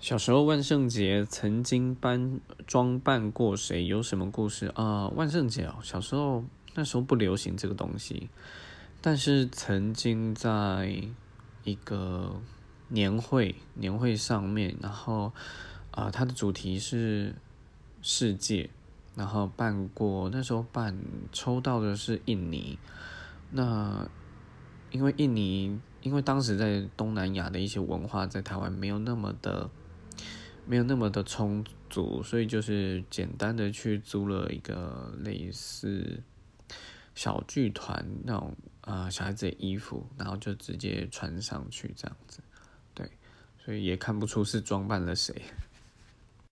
小时候万圣节曾经扮装扮过谁？有什么故事啊？万圣节哦，小时候那时候不流行这个东西，但是曾经在一个年会年会上面，然后啊，它的主题是世界，然后办过，那时候办抽到的是印尼，那因为印尼，因为当时在东南亚的一些文化在台湾没有那么的。没有那么的充足，所以就是简单的去租了一个类似小剧团那种啊小孩子的衣服，然后就直接穿上去这样子，对，所以也看不出是装扮了谁。